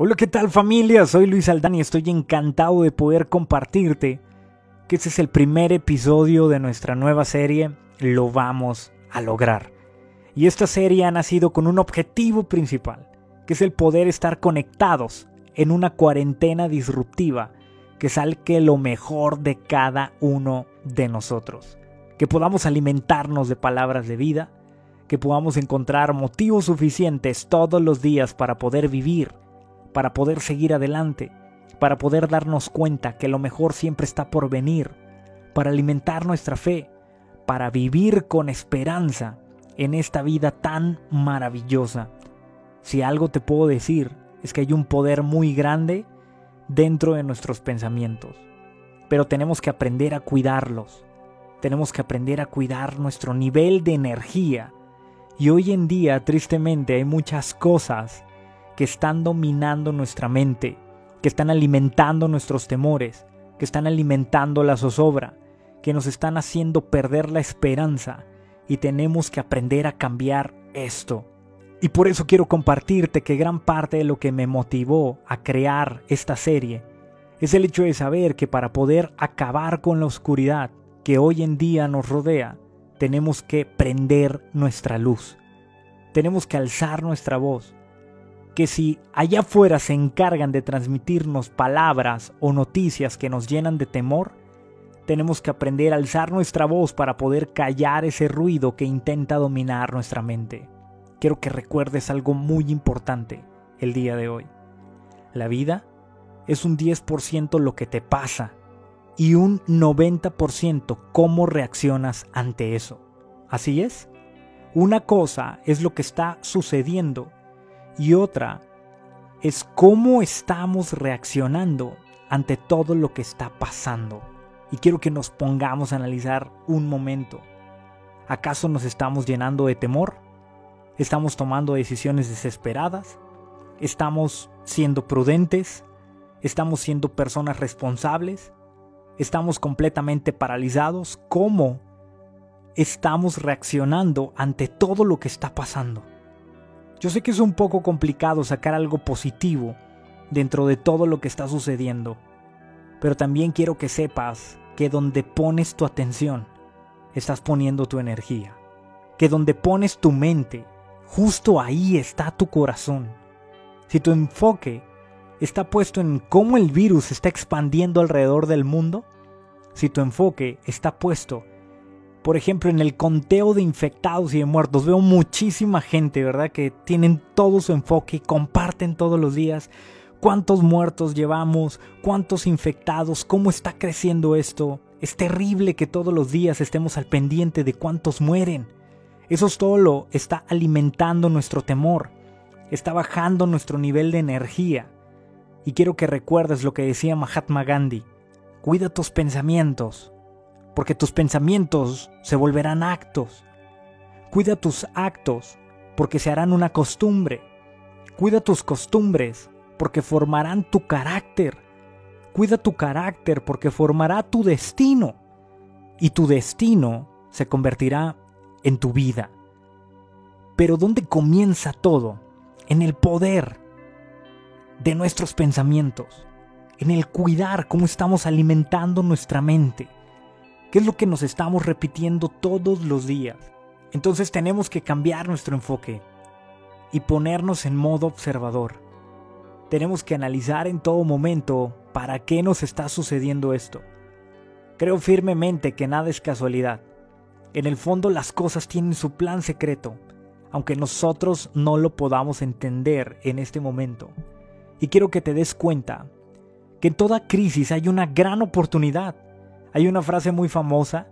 Hola, ¿qué tal familia? Soy Luis Aldán y estoy encantado de poder compartirte que este es el primer episodio de nuestra nueva serie Lo vamos a lograr. Y esta serie ha nacido con un objetivo principal, que es el poder estar conectados en una cuarentena disruptiva que salque lo mejor de cada uno de nosotros. Que podamos alimentarnos de palabras de vida, que podamos encontrar motivos suficientes todos los días para poder vivir para poder seguir adelante, para poder darnos cuenta que lo mejor siempre está por venir, para alimentar nuestra fe, para vivir con esperanza en esta vida tan maravillosa. Si algo te puedo decir es que hay un poder muy grande dentro de nuestros pensamientos, pero tenemos que aprender a cuidarlos, tenemos que aprender a cuidar nuestro nivel de energía. Y hoy en día, tristemente, hay muchas cosas que están dominando nuestra mente, que están alimentando nuestros temores, que están alimentando la zozobra, que nos están haciendo perder la esperanza y tenemos que aprender a cambiar esto. Y por eso quiero compartirte que gran parte de lo que me motivó a crear esta serie es el hecho de saber que para poder acabar con la oscuridad que hoy en día nos rodea, tenemos que prender nuestra luz. Tenemos que alzar nuestra voz que si allá afuera se encargan de transmitirnos palabras o noticias que nos llenan de temor, tenemos que aprender a alzar nuestra voz para poder callar ese ruido que intenta dominar nuestra mente. Quiero que recuerdes algo muy importante el día de hoy. La vida es un 10% lo que te pasa y un 90% cómo reaccionas ante eso. Así es. Una cosa es lo que está sucediendo y otra es cómo estamos reaccionando ante todo lo que está pasando. Y quiero que nos pongamos a analizar un momento. ¿Acaso nos estamos llenando de temor? ¿Estamos tomando decisiones desesperadas? ¿Estamos siendo prudentes? ¿Estamos siendo personas responsables? ¿Estamos completamente paralizados? ¿Cómo estamos reaccionando ante todo lo que está pasando? Yo sé que es un poco complicado sacar algo positivo dentro de todo lo que está sucediendo, pero también quiero que sepas que donde pones tu atención, estás poniendo tu energía, que donde pones tu mente, justo ahí está tu corazón. Si tu enfoque está puesto en cómo el virus está expandiendo alrededor del mundo, si tu enfoque está puesto por ejemplo, en el conteo de infectados y de muertos, veo muchísima gente, ¿verdad? Que tienen todo su enfoque y comparten todos los días cuántos muertos llevamos, cuántos infectados, cómo está creciendo esto. Es terrible que todos los días estemos al pendiente de cuántos mueren. Eso solo está alimentando nuestro temor, está bajando nuestro nivel de energía. Y quiero que recuerdes lo que decía Mahatma Gandhi. Cuida tus pensamientos, porque tus pensamientos se volverán actos. Cuida tus actos, porque se harán una costumbre. Cuida tus costumbres, porque formarán tu carácter. Cuida tu carácter, porque formará tu destino. Y tu destino se convertirá en tu vida. Pero ¿dónde comienza todo? En el poder de nuestros pensamientos, en el cuidar cómo estamos alimentando nuestra mente. ¿Qué es lo que nos estamos repitiendo todos los días? Entonces tenemos que cambiar nuestro enfoque y ponernos en modo observador. Tenemos que analizar en todo momento para qué nos está sucediendo esto. Creo firmemente que nada es casualidad. En el fondo las cosas tienen su plan secreto, aunque nosotros no lo podamos entender en este momento. Y quiero que te des cuenta que en toda crisis hay una gran oportunidad. Hay una frase muy famosa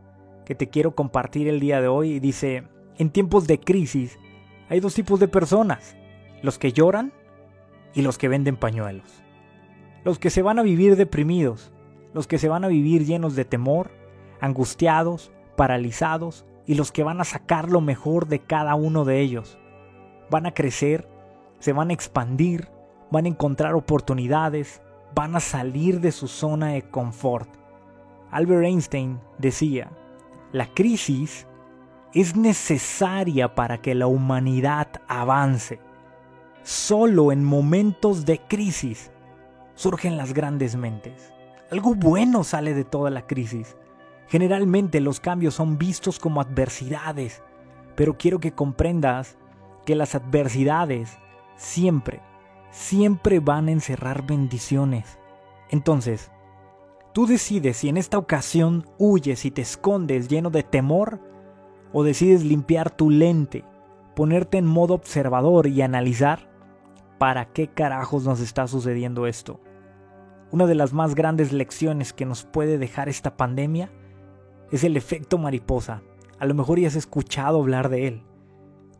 que te quiero compartir el día de hoy y dice, en tiempos de crisis hay dos tipos de personas, los que lloran y los que venden pañuelos. Los que se van a vivir deprimidos, los que se van a vivir llenos de temor, angustiados, paralizados y los que van a sacar lo mejor de cada uno de ellos. Van a crecer, se van a expandir, van a encontrar oportunidades, van a salir de su zona de confort Albert Einstein decía, la crisis es necesaria para que la humanidad avance. solo en momentos de crisis surgen las grandes mentes. Algo bueno sale de toda la crisis. Generalmente los cambios son vistos como adversidades, pero quiero que comprendas que las adversidades siempre, siempre van a encerrar bendiciones. Entonces, tú decides si en esta ocasión huyes y te escondes lleno de temor o decides limpiar tu lente, ponerte en modo observador y analizar para qué carajos nos está sucediendo esto. Una de las más grandes lecciones que nos puede dejar esta pandemia es el efecto mariposa. A lo mejor ya has escuchado hablar de él.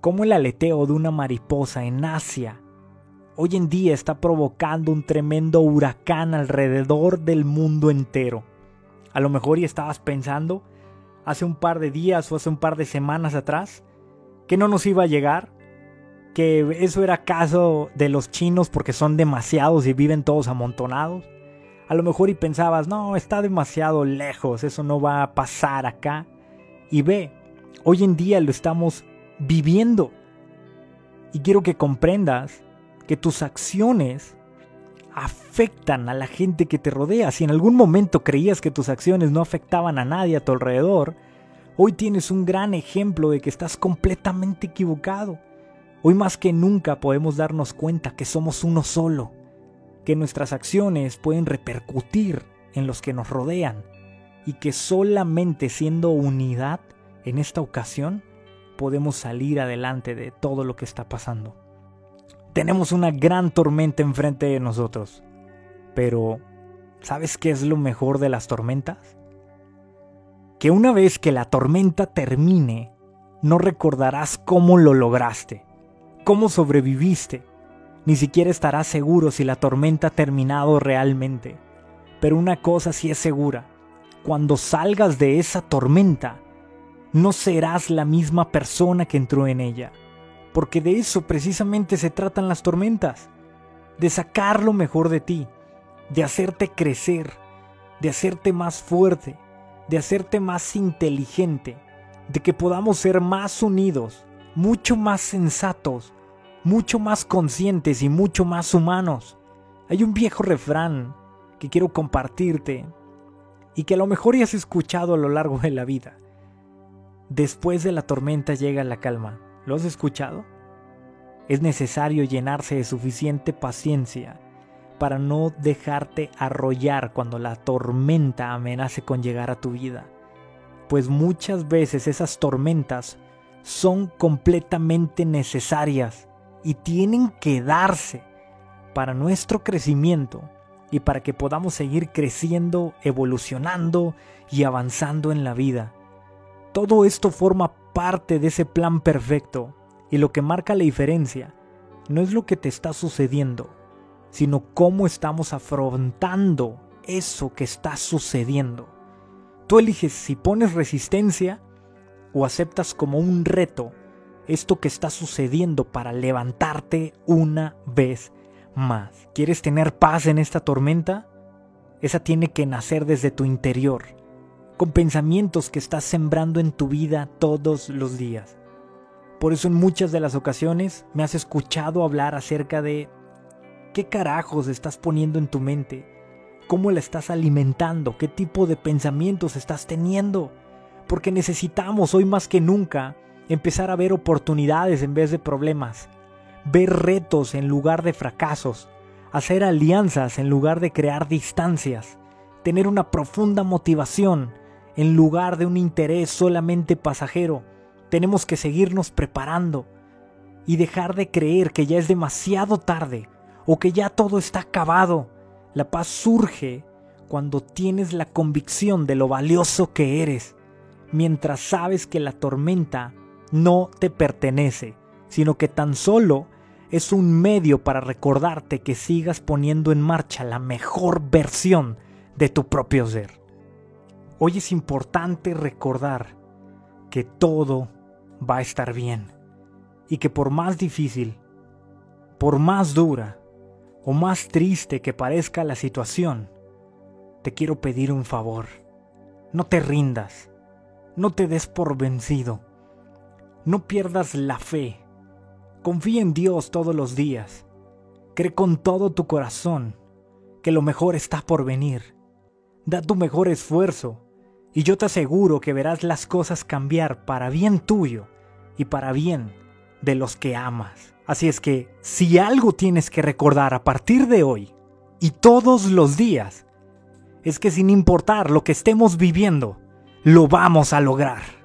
Cómo el aleteo de una mariposa en Asia hoy en día está provocando un tremendo huracán alrededor del mundo entero. A lo mejor ya estabas pensando hace un par de días o hace un par de semanas atrás que no nos iba a llegar, que eso era caso de los chinos porque son demasiados y viven todos amontonados. A lo mejor y pensabas, no, está demasiado lejos, eso no va a pasar acá. Y ve, hoy en día lo estamos viviendo. Y quiero que comprendas que tus acciones afectan a la gente que te rodea. Si en algún momento creías que tus acciones no afectaban a nadie a tu alrededor, hoy tienes un gran ejemplo de que estás completamente equivocado. Hoy más que nunca podemos darnos cuenta que somos uno solo, que nuestras acciones pueden repercutir en los que nos rodean y que solamente siendo unidad en esta ocasión podemos salir adelante de todo lo que está pasando. Tenemos una gran tormenta enfrente de nosotros, pero ¿sabes qué es lo mejor de las tormentas? Que una vez que la tormenta termine, no recordarás cómo lo lograste cómo sobreviviste. Ni siquiera estarás seguro si la tormenta ha terminado realmente. Pero una cosa sí es segura. Cuando salgas de esa tormenta, no serás la misma persona que entró en ella. Porque de eso precisamente se tratan las tormentas. De sacar lo mejor de ti. De hacerte crecer. De hacerte más fuerte. De hacerte más inteligente. De que podamos ser más unidos. Mucho más sensatos mucho más conscientes y mucho más humanos. Hay un viejo refrán que quiero compartirte y que a lo mejor ya has escuchado a lo largo de la vida. Después de la tormenta llega la calma. ¿Lo has escuchado? Es necesario llenarse de suficiente paciencia para no dejarte arrollar cuando la tormenta amenace con llegar a tu vida. Pues muchas veces esas tormentas son completamente necesarias y tienen que darse para nuestro crecimiento y para que podamos seguir creciendo, evolucionando y avanzando en la vida. Todo esto forma parte de ese plan perfecto y lo que marca la diferencia no es lo que te está sucediendo, sino cómo estamos afrontando eso que está sucediendo. Tú eliges si pones resistencia o aceptas como un reto esto que está sucediendo para levantarte una vez más. ¿Quieres tener paz en esta tormenta? Esa tiene que nacer desde tu interior, con pensamientos que estás sembrando en tu vida todos los días. Por eso en muchas de las ocasiones me has escuchado hablar acerca de qué carajos estás poniendo en tu mente, cómo la estás alimentando, qué tipo de pensamientos estás teniendo, porque necesitamos hoy más que nunca empezar a ver oportunidades en vez de problemas, ver retos en lugar de fracasos, hacer alianzas en lugar de crear distancias, tener una profunda motivación en lugar de un interés solamente pasajero. Tenemos que seguirnos preparando y dejar de creer que ya es demasiado tarde o que ya todo está acabado. La paz surge cuando tienes la convicción de lo valioso que eres, mientras sabes que la tormenta no te pertenece, sino que tan solo es un medio para recordarte que sigas poniendo en marcha la mejor versión de tu propio ser. Hoy es importante recordar que todo va a estar bien y que por más difícil, por más dura o más triste que parezca la situación, te quiero pedir un favor. No te rindas, no te des por vencido no pierdas la fe. Confía en Dios todos los días. Cree con todo tu corazón que lo mejor está por venir. Da tu mejor esfuerzo y yo te aseguro que verás las cosas cambiar para bien tuyo y para bien de los que amas. Así es que si algo tienes que recordar a partir de hoy y todos los días, es que sin importar lo que estemos viviendo, lo vamos a lograr.